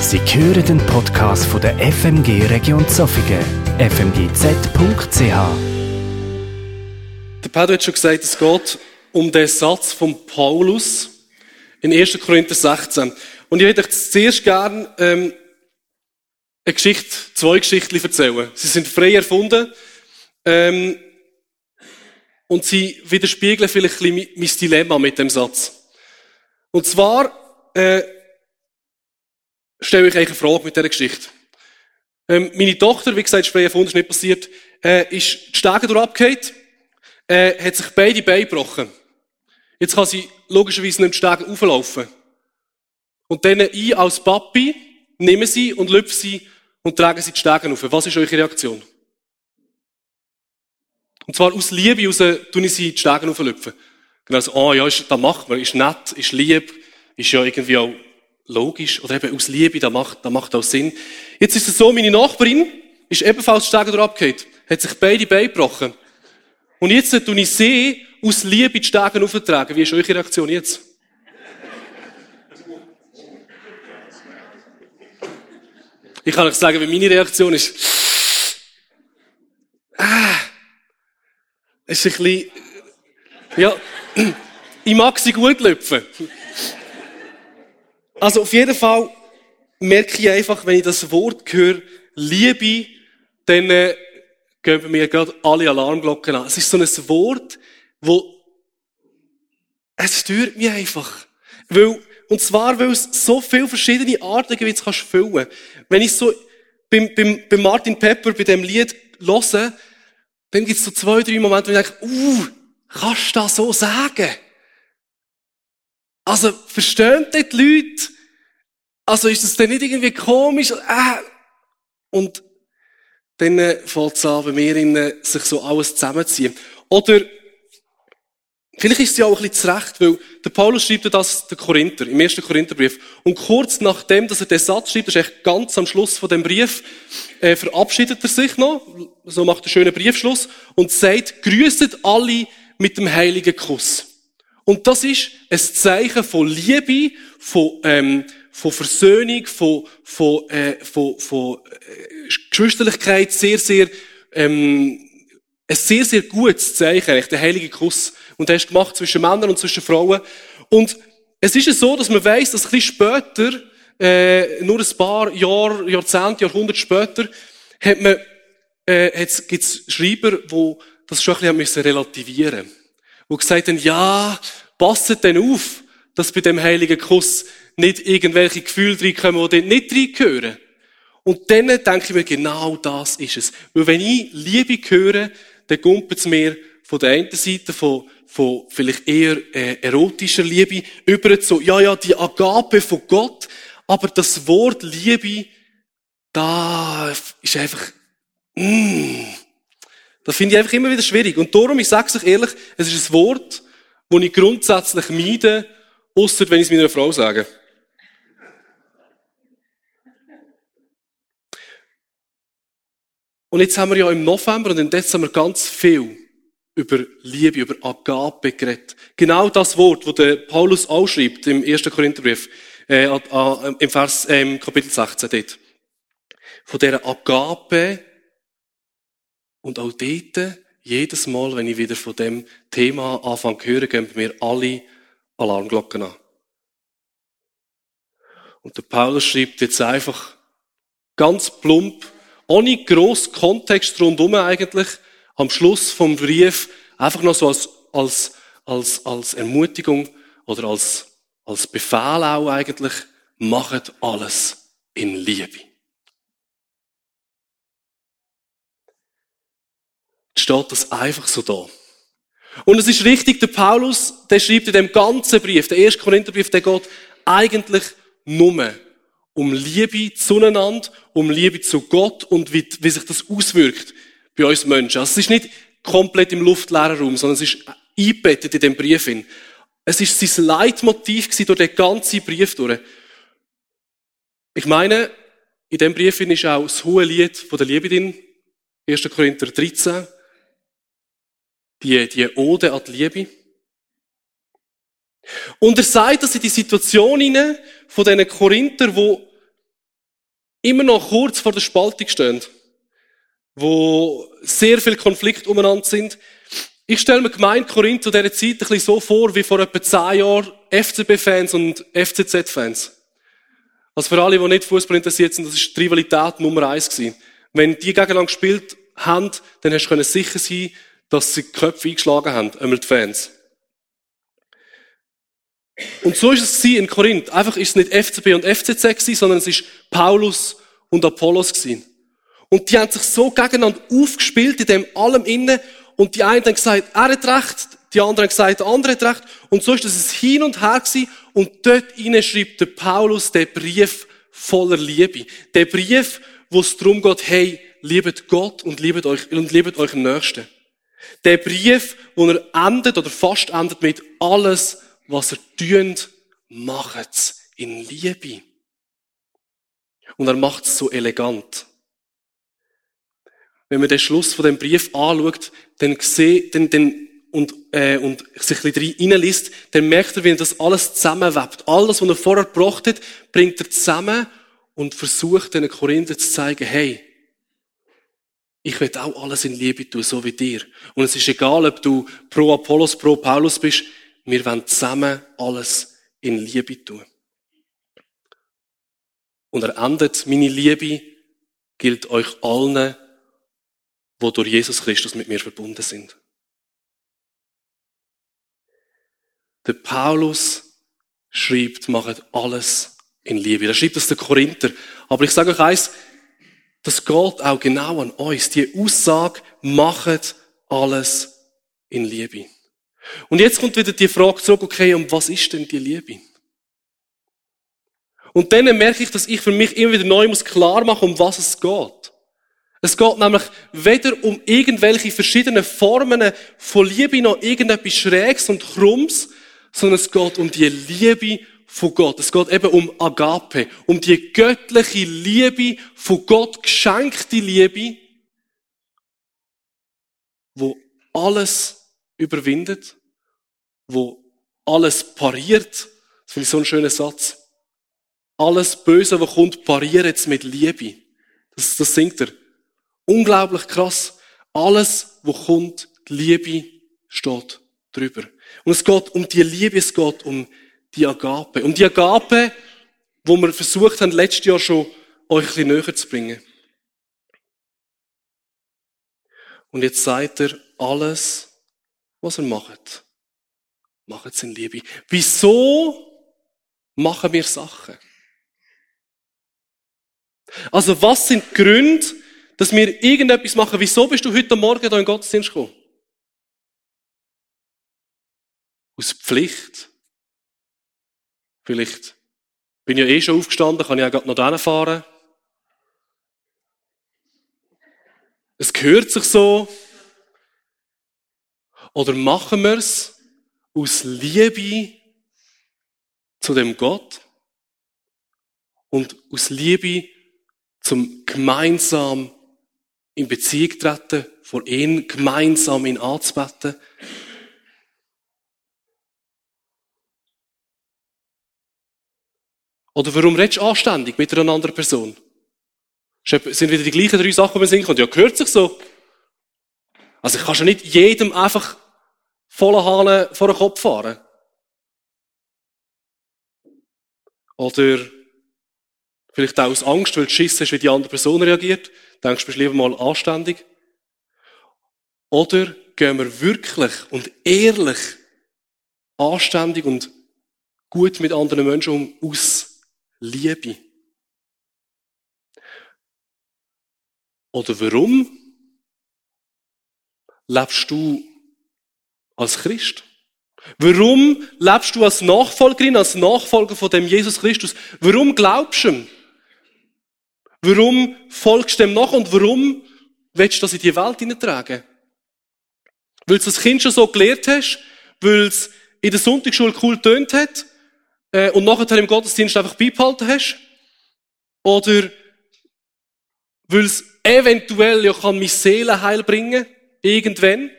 Sie hören den Podcast von der FMG Region Zofingen, fmgz.ch. Der Pedro hat schon gesagt, es geht um den Satz von Paulus in 1. Korinther 16. Und ich würde euch zuerst gerne ähm, eine Geschichte, zwei Geschichten erzählen. Sie sind frei erfunden ähm, und sie widerspiegeln vielleicht ein bisschen mein Dilemma mit dem Satz. Und zwar äh, stelle ich euch eine Frage mit dieser Geschichte. Ähm, meine Tochter, wie gesagt, frei erfunden, ist nicht passiert, äh, ist die Stege durchgefallen, äh, hat sich beide Beine gebrochen. Jetzt kann sie logischerweise nicht die Stege auflaufen. Und dann ich als Papi nehme sie und lüpfe sie und trage sie die Stege auf. Was ist eure Reaktion? Und zwar aus Liebe raus tue ich sie die Stege auflüpfen. Genau so, oh ja, ist, das macht man, ist nett, ist lieb, ist ja irgendwie auch logisch, oder eben aus Liebe, das macht, das macht auch Sinn. Jetzt ist es so, meine Nachbarin ist ebenfalls die Stege durchgefallen, hat sich beide Beine gebrochen. Und jetzt tue ich sie aus Liebe die Stege auftragen. Wie ist eure Reaktion jetzt? Ich kann euch sagen, wie meine Reaktion ist. Ah, ist ein bisschen, ja, ich mag sie gut lüpfen. Also auf jeden Fall merke ich einfach, wenn ich das Wort höre, Liebe, dann äh, gehen bei mir gerade alle Alarmglocken an. Es ist so ein Wort, wo es stört mich einfach. Weil, und zwar, weil es so viele verschiedene Arten gibt, wie du kannst füllen. Wenn ich so beim, beim, beim Martin Pepper bei dem Lied höre, dann gibt es so zwei, drei Momente, wo ich denke, uh, kannst du das so sagen? Also, verstehen die Leute? Also, ist das denn nicht irgendwie komisch? Äh. Und dann äh, fällt es an, bei mir innen, sich so alles zusammenziehen. Oder, vielleicht ist es ja auch ein bisschen zurecht, weil der Paulus schreibt das der Korinther, im ersten Korintherbrief. Und kurz nachdem, dass er den Satz schreibt, das ist echt ganz am Schluss von dem Brief, äh, verabschiedet er sich noch, so macht er schönen Briefschluss, und sagt, grüßet alle mit dem heiligen Kuss. Und das ist ein Zeichen von Liebe, von, ähm, von Versöhnung, von, von, äh, von, von äh, Geschwisterlichkeit, sehr, sehr, ähm, ein sehr, sehr gutes Zeichen, eigentlich, der heilige Kuss. Und der ist gemacht zwischen Männern und zwischen Frauen. Und es ist so, dass man weiß, dass ein bisschen später, äh, nur ein paar Jahre, Jahrzehnte, Jahrhunderte später, hat man, äh, gibt es Schreiber, die das schon ein bisschen relativieren mussten wo gesagt haben, ja, passet denn auf, dass bei dem heiligen Kuss nicht irgendwelche Gefühle reinkommen, die dort nicht reingehören. Und dann denke ich mir, genau das ist es. Weil wenn ich Liebe höre, dann kumpelt es mir von der einen Seite von, von vielleicht eher äh, erotischer Liebe über zu, ja, ja, die Agape von Gott, aber das Wort Liebe, da ist einfach, mm, das finde ich einfach immer wieder schwierig. Und darum, ich sage es euch ehrlich, es ist ein Wort, das ich grundsätzlich meide, außer wenn ich es meiner Frau sage. Und jetzt haben wir ja im November und im Dezember ganz viel über Liebe, über Agape geredet. Genau das Wort, das der Paulus auch schreibt im 1. Korintherbrief, äh, im Vers, äh, Kapitel 16 dort. Von dieser Agape, und auch dort, jedes Mal, wenn ich wieder von dem Thema anfange zu hören, gehen mir alle Alarmglocken an. Und der Paulus schreibt jetzt einfach ganz plump, ohne gross Kontext rundum eigentlich, am Schluss vom Brief, einfach noch so als, als, als, als Ermutigung oder als, als Befehl auch eigentlich, macht alles in Liebe. Steht das einfach so da. Und es ist richtig, der Paulus, der schreibt in dem ganzen Brief, der erste Korintherbrief, der geht eigentlich nur um Liebe zueinander, um Liebe zu Gott und wie, wie sich das auswirkt bei uns Menschen. Also es ist nicht komplett im luftleeren Raum, sondern es ist eingebettet in dem Brief hin. Es ist sein Leitmotiv durch den ganzen Brief durch. Ich meine, in dem Brief ist auch das hohe Lied von der Liebe drin, 1. Korinther 13 die, die Ode an die Liebe. Und er sagt, dass in die Situation hinein von diesen Korinther, wo immer noch kurz vor der Spaltung stehen, wo sehr viel Konflikt umeinander sind. Ich stelle mir Gemeinde Korinth zu dieser Zeit ein bisschen so vor, wie vor etwa zehn Jahren FCB-Fans und FCZ-Fans. Also für alle, die nicht Fußball interessiert sind, das ist die Rivalität Nummer eins gewesen. Wenn die gegeneinander gespielt haben, dann hast du sicher sein, dass sie die Köpfe eingeschlagen haben, einmal die Fans. Und so ist es in Korinth. Einfach ist es nicht FCB und FCZ gewesen, sondern es ist Paulus und Apollos gewesen. Und die haben sich so gegeneinander aufgespielt in dem allem innen. Und die einen haben gesagt, er hat recht, die anderen haben gesagt, der andere hat recht. Und so ist es hin und her gewesen. Und dort innen schreibt der Paulus den Brief voller Liebe. Der Brief, wo es darum geht, hey, liebet Gott und liebet euch, und liebet im Nächsten. Der Brief, wo er endet oder fast endet mit alles, was er tut, macht's in Liebe. Und er macht's so elegant. Wenn man den Schluss von dem Brief anschaut, dann sieht, dann, dann, und, äh, und sich ein bisschen reinliest, dann merkt er, wie er das alles zusammenwebt. Alles, was er vorher gebracht hat, bringt er zusammen und versucht den Korinther zu zeigen, hey, ich will auch alles in Liebe tun, so wie dir. Und es ist egal, ob du pro Apollos, pro Paulus bist, wir wollen zusammen alles in Liebe tun. Und er endet, meine Liebe gilt euch allen, wo durch Jesus Christus mit mir verbunden sind. Der Paulus schreibt, macht alles in Liebe. Er schreibt das der Korinther. Aber ich sage euch eins, das geht auch genau an uns. Die Aussage, macht alles in Liebe. Und jetzt kommt wieder die Frage zurück, okay, um was ist denn die Liebe? Und dann merke ich, dass ich für mich immer wieder neu muss klar machen, um was es geht. Es geht nämlich weder um irgendwelche verschiedenen Formen von Liebe noch irgendetwas Schrägs und Krumms, sondern es geht um die Liebe von Gott. Es geht eben um Agape, um die göttliche Liebe von Gott geschenkte Liebe, wo alles überwindet, wo alles pariert. Das finde ich so ein schöner Satz. Alles Böse, was kommt, pariert jetzt mit Liebe. Das, das singt er. Unglaublich krass. Alles, was kommt, die Liebe steht drüber. Und es geht um die Liebe, es geht um die Agape. Um die Agape, wo wir versucht haben, letztes Jahr schon euch ein bisschen näher zu bringen. Und jetzt seid ihr alles, was ihr macht. Macht es in Liebe. Wieso machen wir Sachen? Also was sind die Gründe, dass wir irgendetwas machen? Wieso bist du heute Morgen hier in Gottesdienst gekommen? Aus Pflicht. Vielleicht bin ich ja eh schon aufgestanden, kann ich auch gerade noch dahin fahren. Es gehört sich so. Oder machen wir es aus Liebe zu dem Gott und aus Liebe zum gemeinsam in Beziehung treten, vor ihn gemeinsam ihn anzubeten. Oder warum redest du anständig mit einer anderen Person? Sind wieder die gleichen drei Sachen, die man singen kann? Ja, gehört sich so. Also ich kann schon nicht jedem einfach voller Hahn vor den Kopf fahren. Oder vielleicht auch aus Angst, weil du Schiss hast, wie die andere Person reagiert. Denkst du, bist lieber mal anständig. Oder gehen wir wirklich und ehrlich anständig und gut mit anderen Menschen um aus Liebe? Oder warum lebst du als Christ? Warum lebst du als Nachfolgerin, als Nachfolger von dem Jesus Christus? Warum glaubst du ihm? Warum folgst du dem nach und warum willst du das in die Welt hineintragen? Weil du das Kind schon so gelehrt hast, weil es in der Sonntagsschule cool tönt hat äh, und nachher im Gottesdienst einfach beibehalten hast? Oder weil es eventuell ja kann meine Seele heil bringen, irgendwann?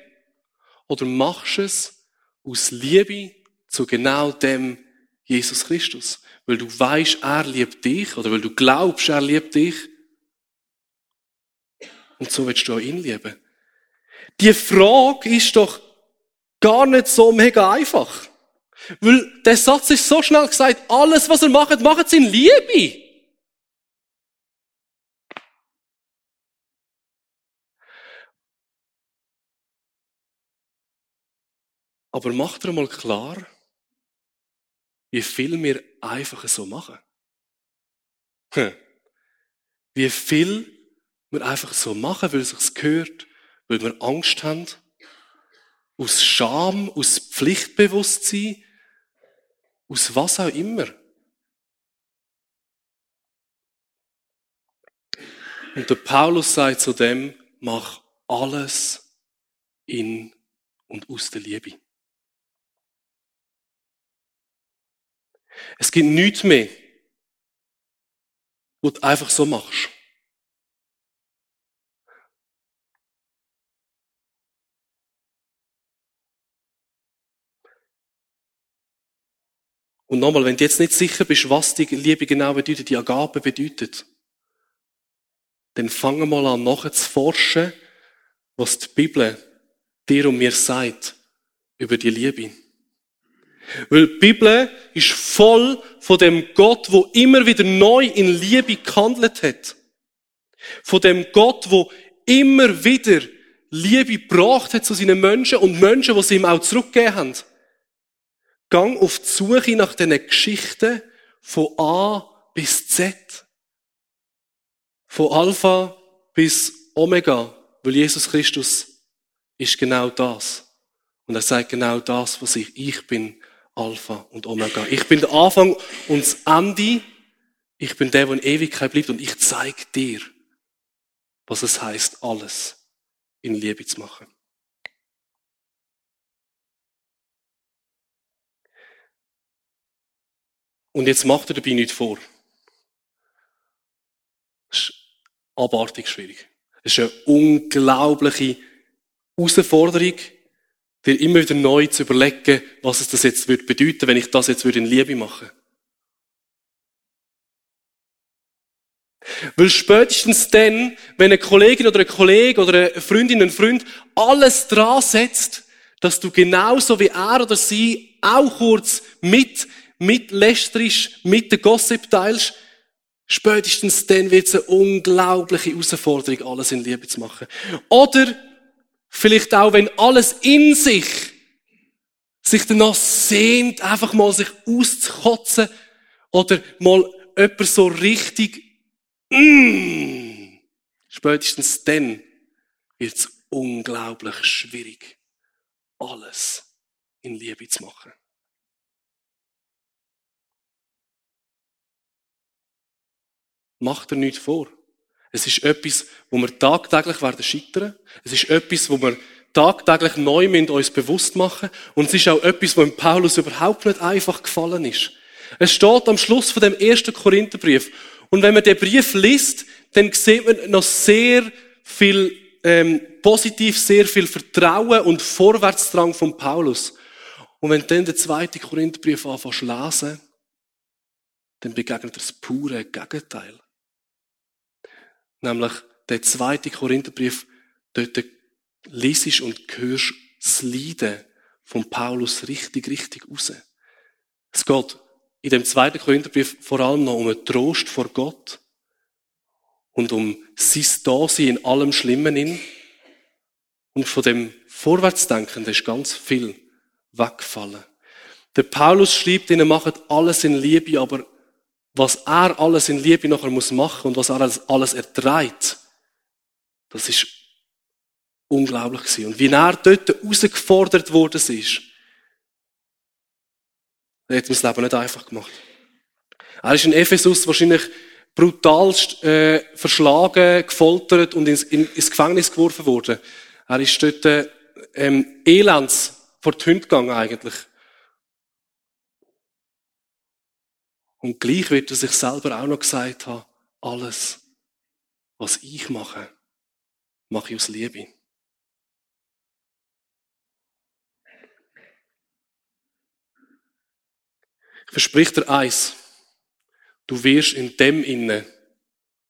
Oder machst du es aus Liebe zu genau dem Jesus Christus? weil du weißt, er liebt dich oder weil du glaubst, er liebt dich. Und so willst du auch ihn lieben. Die Frage ist doch gar nicht so mega einfach. Weil der Satz ist so schnell gesagt, alles, was er macht, macht es in Liebe. Aber macht er mal klar, wie viel wir einfach so machen. Hm. Wie viel wir einfach so machen, weil es sich gehört, weil wir Angst haben, aus Scham, aus Pflichtbewusstsein, aus was auch immer. Und der Paulus sagt zu dem, mach alles in und aus der Liebe. Es gibt nichts mehr, was du einfach so machst. Und nochmal, wenn du jetzt nicht sicher bist, was die Liebe genau bedeutet, die Agape bedeutet, dann fangen mal an, nachher zu forschen, was die Bibel dir und mir sagt über die Liebe. Weil die Bibel ist voll von dem Gott, wo immer wieder neu in Liebe gehandelt hat. Von dem Gott, wo immer wieder Liebe gebracht hat zu seinen Menschen und Menschen, die sie ihm auch zurückgegeben haben. Gang auf die Suche nach diesen Geschichten von A bis Z. Von Alpha bis Omega, weil Jesus Christus ist genau das. Und er sagt genau das, was ich, ich bin Alpha und Omega. Ich bin der Anfang und das Ende. Ich bin der, der in Ewigkeit bleibt und ich zeige dir, was es heißt, alles in Liebe zu machen. Und jetzt macht er dabei nichts vor. Das ist abartig schwierig. Es ist eine unglaubliche Herausforderung, dir immer wieder neu zu überlegen, was es das jetzt würde bedeuten, wenn ich das jetzt würde in Liebe machen. Weil spätestens dann, wenn eine Kollegin oder ein Kollege oder eine Freundin, ein Freund alles dran setzt, dass du genauso wie er oder sie auch kurz mit mit lästerisch, mit der Gossip teilst, spätestens dann wird es eine unglaubliche Herausforderung, alles in Liebe zu machen. Oder vielleicht auch, wenn alles in sich sich danach sehnt, einfach mal sich auszukotzen oder mal jemand so richtig, mm, spätestens dann wird es unglaublich schwierig, alles in Liebe zu machen. Macht er nichts vor. Es ist etwas, wo wir tagtäglich werden scheitern. Es ist etwas, wo wir tagtäglich neu mit uns bewusst machen. Und es ist auch etwas, wo Paulus überhaupt nicht einfach gefallen ist. Es steht am Schluss von dem ersten Korintherbrief. Und wenn man den Brief liest, dann sieht man noch sehr viel ähm, positiv, sehr viel Vertrauen und Vorwärtsdrang von Paulus. Und wenn dann den zweiten Korintherbrief anfängst zu lesen, dann begegnet er das pure Gegenteil. Nämlich der zweite Korintherbrief, dort liest und hörst das Leiden von Paulus richtig, richtig raus. Es geht in dem zweiten Korintherbrief vor allem noch um einen Trost vor Gott und um sein Dasein in allem Schlimmen in. Und von dem Vorwärtsdenken ist ganz viel weggefallen. Der Paulus schreibt ihnen, macht alles in Liebe, aber was er alles in Liebe nachher muss machen und was er alles erträgt, das ist unglaublich gewesen. Und wie er dort herausgefordert worden ist, hat mir das Leben nicht einfach gemacht. Er ist in Ephesus wahrscheinlich brutalst äh, verschlagen, gefoltert und ins, in, ins Gefängnis geworfen worden. Er ist dort äh, ähm, elends vor die Hunde gegangen eigentlich. Und gleich wird er sich selber auch noch gesagt haben, alles, was ich mache, mache ich aus Liebe. Ich verspreche dir eins. du wirst in dem Innen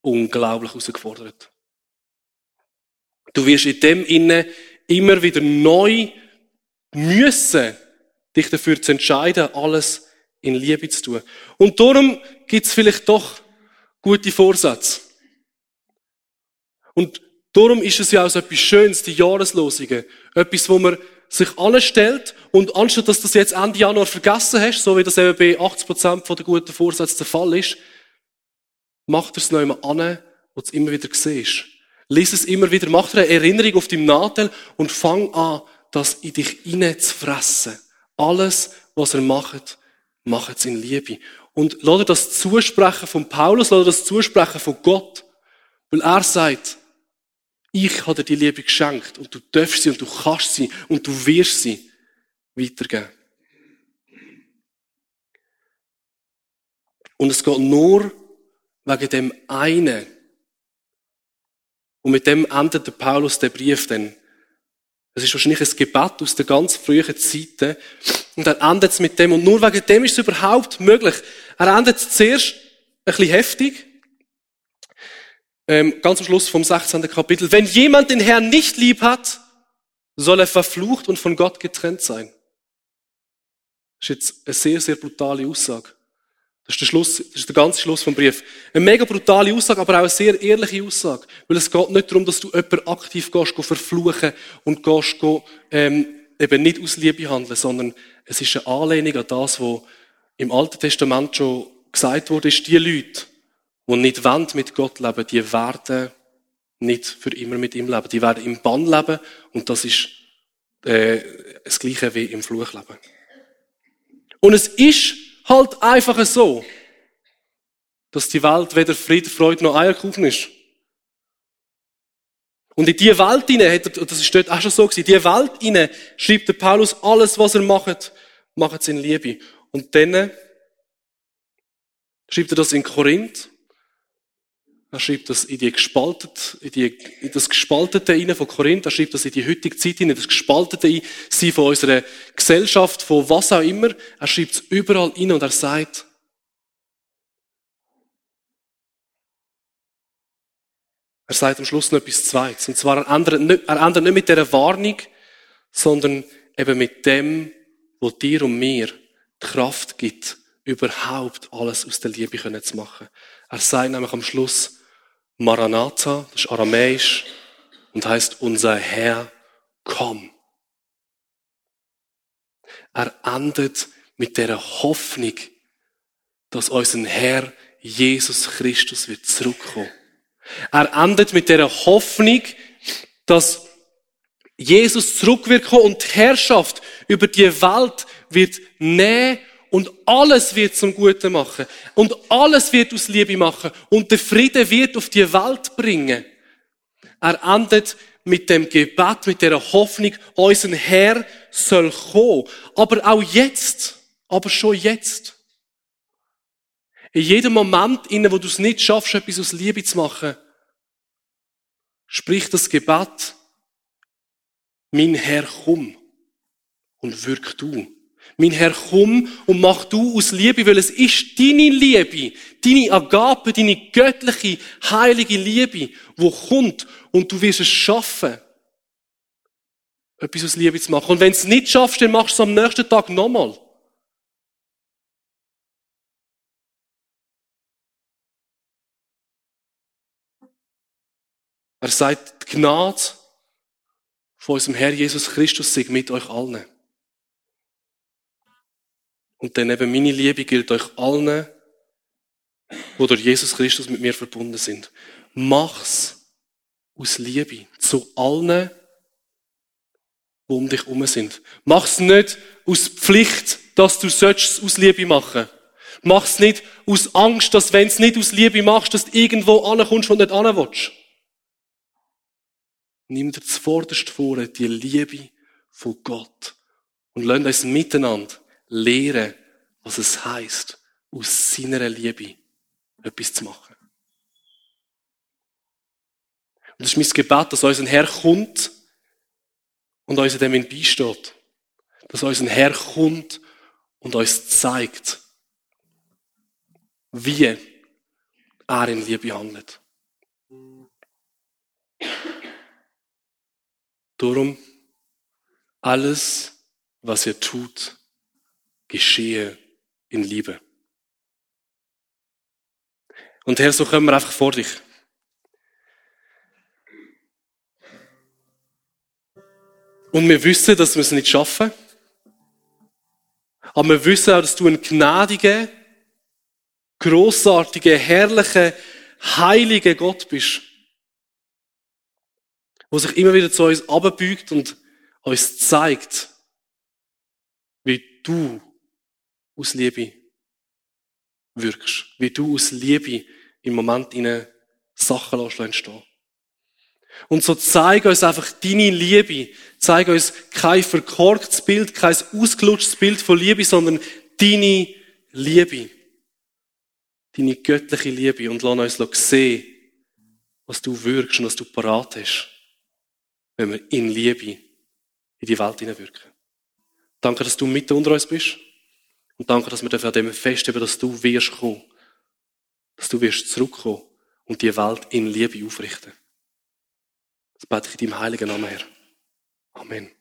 unglaublich herausgefordert. Du wirst in dem Innen immer wieder neu müssen, dich dafür zu entscheiden, alles in Liebe zu tun. Und darum gibt's vielleicht doch gute Vorsätze. Und darum ist es ja auch so etwas Schönes, die Jahreslosungen. Etwas, wo man sich anstellt und anstatt dass du das jetzt Ende Januar vergessen hast, so wie das eben bei 80% der guten Vorsätze der Fall ist, macht er es noch einmal an, wo du es immer wieder siehst. Lies es immer wieder, mach dir eine Erinnerung auf deinem Nadel und fang an, das in dich hinein zu fressen. Alles, was er macht, macht es in Liebe. Und lass das zusprechen von Paulus, lass das zusprechen von Gott. Weil er sagt, ich habe dir die Liebe geschenkt und du darfst sie und du kannst sie und du wirst sie weitergeben. Und es geht nur wegen dem einen. Und mit dem endet der Paulus den Brief dann. Es ist wahrscheinlich ein Gebet aus der ganz frühen Zeiten. Und er endet es mit dem. Und nur wegen dem ist es überhaupt möglich. Er endet es zuerst ein bisschen heftig. Ähm, ganz am Schluss vom 16. Kapitel. Wenn jemand den Herrn nicht lieb hat, soll er verflucht und von Gott getrennt sein. Das ist jetzt eine sehr, sehr brutale Aussage. Das ist der Schluss, das ist der ganze Schluss vom Brief. Eine mega brutale Aussage, aber auch eine sehr ehrliche Aussage. Weil es geht nicht darum, dass du jemanden aktiv gehst, gehst verfluchen und gehst, ähm, eben nicht aus Liebe handeln, sondern es ist eine Anlehnung an das, was im Alten Testament schon gesagt wurde, ist, die Leute, die nicht wollen mit Gott leben, die werden nicht für immer mit ihm leben. Die werden im Bann leben und das ist äh, das Gleiche wie im Fluch leben. Und es ist halt einfach so, dass die Welt weder Friede, Freude noch Eierkuchen ist. Und in diese Welt hinein, das ist dort auch schon so gewesen, in diese Welt hinein schreibt der Paulus alles, was er macht, macht es in Liebe. Und dann schreibt er das in Korinth. Er schreibt das in die gespaltet, in, die, in das Gespaltete hinein von Korinth. Er schreibt das in die heutige Zeit hinein, das Gespaltete sein von unserer Gesellschaft, von was auch immer. Er schreibt es überall hinein und er sagt, er sagt am Schluss noch etwas Zweites. Und zwar, er ändert nicht, er ändert nicht mit dieser Warnung, sondern eben mit dem, wo dir und mir die Kraft gibt, überhaupt alles aus der Liebe zu machen. Er sagt nämlich am Schluss, Maranatha, das ist aramäisch und heißt unser Herr, komm. Er endet mit der Hoffnung, dass unser Herr Jesus Christus wird zurückkommen. Er endet mit der Hoffnung, dass Jesus zurück wird kommen und die Herrschaft über die Welt wird nehmen und alles wird zum Guten machen. Und alles wird aus Liebe machen. Und der Friede wird auf die Welt bringen. Er endet mit dem Gebet, mit der Hoffnung, unser Herr soll kommen. Aber auch jetzt. Aber schon jetzt. In jedem Moment, in wo du es nicht schaffst, etwas aus Liebe zu machen, sprich das Gebet, mein Herr, komm und wirk du. Mein Herr, komm und mach du aus Liebe, weil es ist deine Liebe, deine Agape, deine göttliche, heilige Liebe, wo kommt und du wirst es schaffen, etwas aus Liebe zu machen. Und wenn du es nicht schaffst, dann machst du es am nächsten Tag nochmal. Er sagt, die Gnade von unserem Herr Jesus Christus sei mit euch allen. Und dann eben meine Liebe gilt euch allen, wo durch Jesus Christus mit mir verbunden sind. Mach's aus Liebe zu allen, die um dich herum sind. Mach's nicht aus Pflicht, dass du es aus Liebe machen. Mach's nicht aus Angst, dass wenn es nicht aus Liebe machst, dass du irgendwo ankommst und nicht an willst. Nimm dir zuvorderst vor, die Liebe von Gott. Und lasst uns miteinander lehren, was es heißt, aus seiner Liebe etwas zu machen. Und das ist mein Gebet, dass unser Herr kommt und uns in dem beisteht. Dass unser Herr kommt und uns zeigt, wie er in Liebe handelt. Darum, alles, was ihr tut, geschehe in Liebe. Und Herr, so kommen wir einfach vor dich. Und wir wissen, dass wir es nicht schaffen. Aber wir wissen auch, dass du ein gnädiger, großartiger, herrlicher, heiliger Gott bist. Wo sich immer wieder zu uns abbeugt und uns zeigt, wie du aus Liebe wirkst. Wie du aus Liebe im Moment in Sachen entstehen Und so zeig uns einfach deine Liebe. Zeig uns kein verkorktes Bild, kein ausgelutschtes Bild von Liebe, sondern deine Liebe. Deine göttliche Liebe. Und lass uns sehen, was du wirkst und was du parat hast, wenn wir in Liebe in die Welt hineinwirken. Danke, dass du mitten unter uns bist. Und danke, dass wir an dem festheben, dass du wirst kommen. Dass du wirst zurückkommen und die Welt in Liebe aufrichten. Das bete ich in deinem heiligen Namen, Herr. Amen.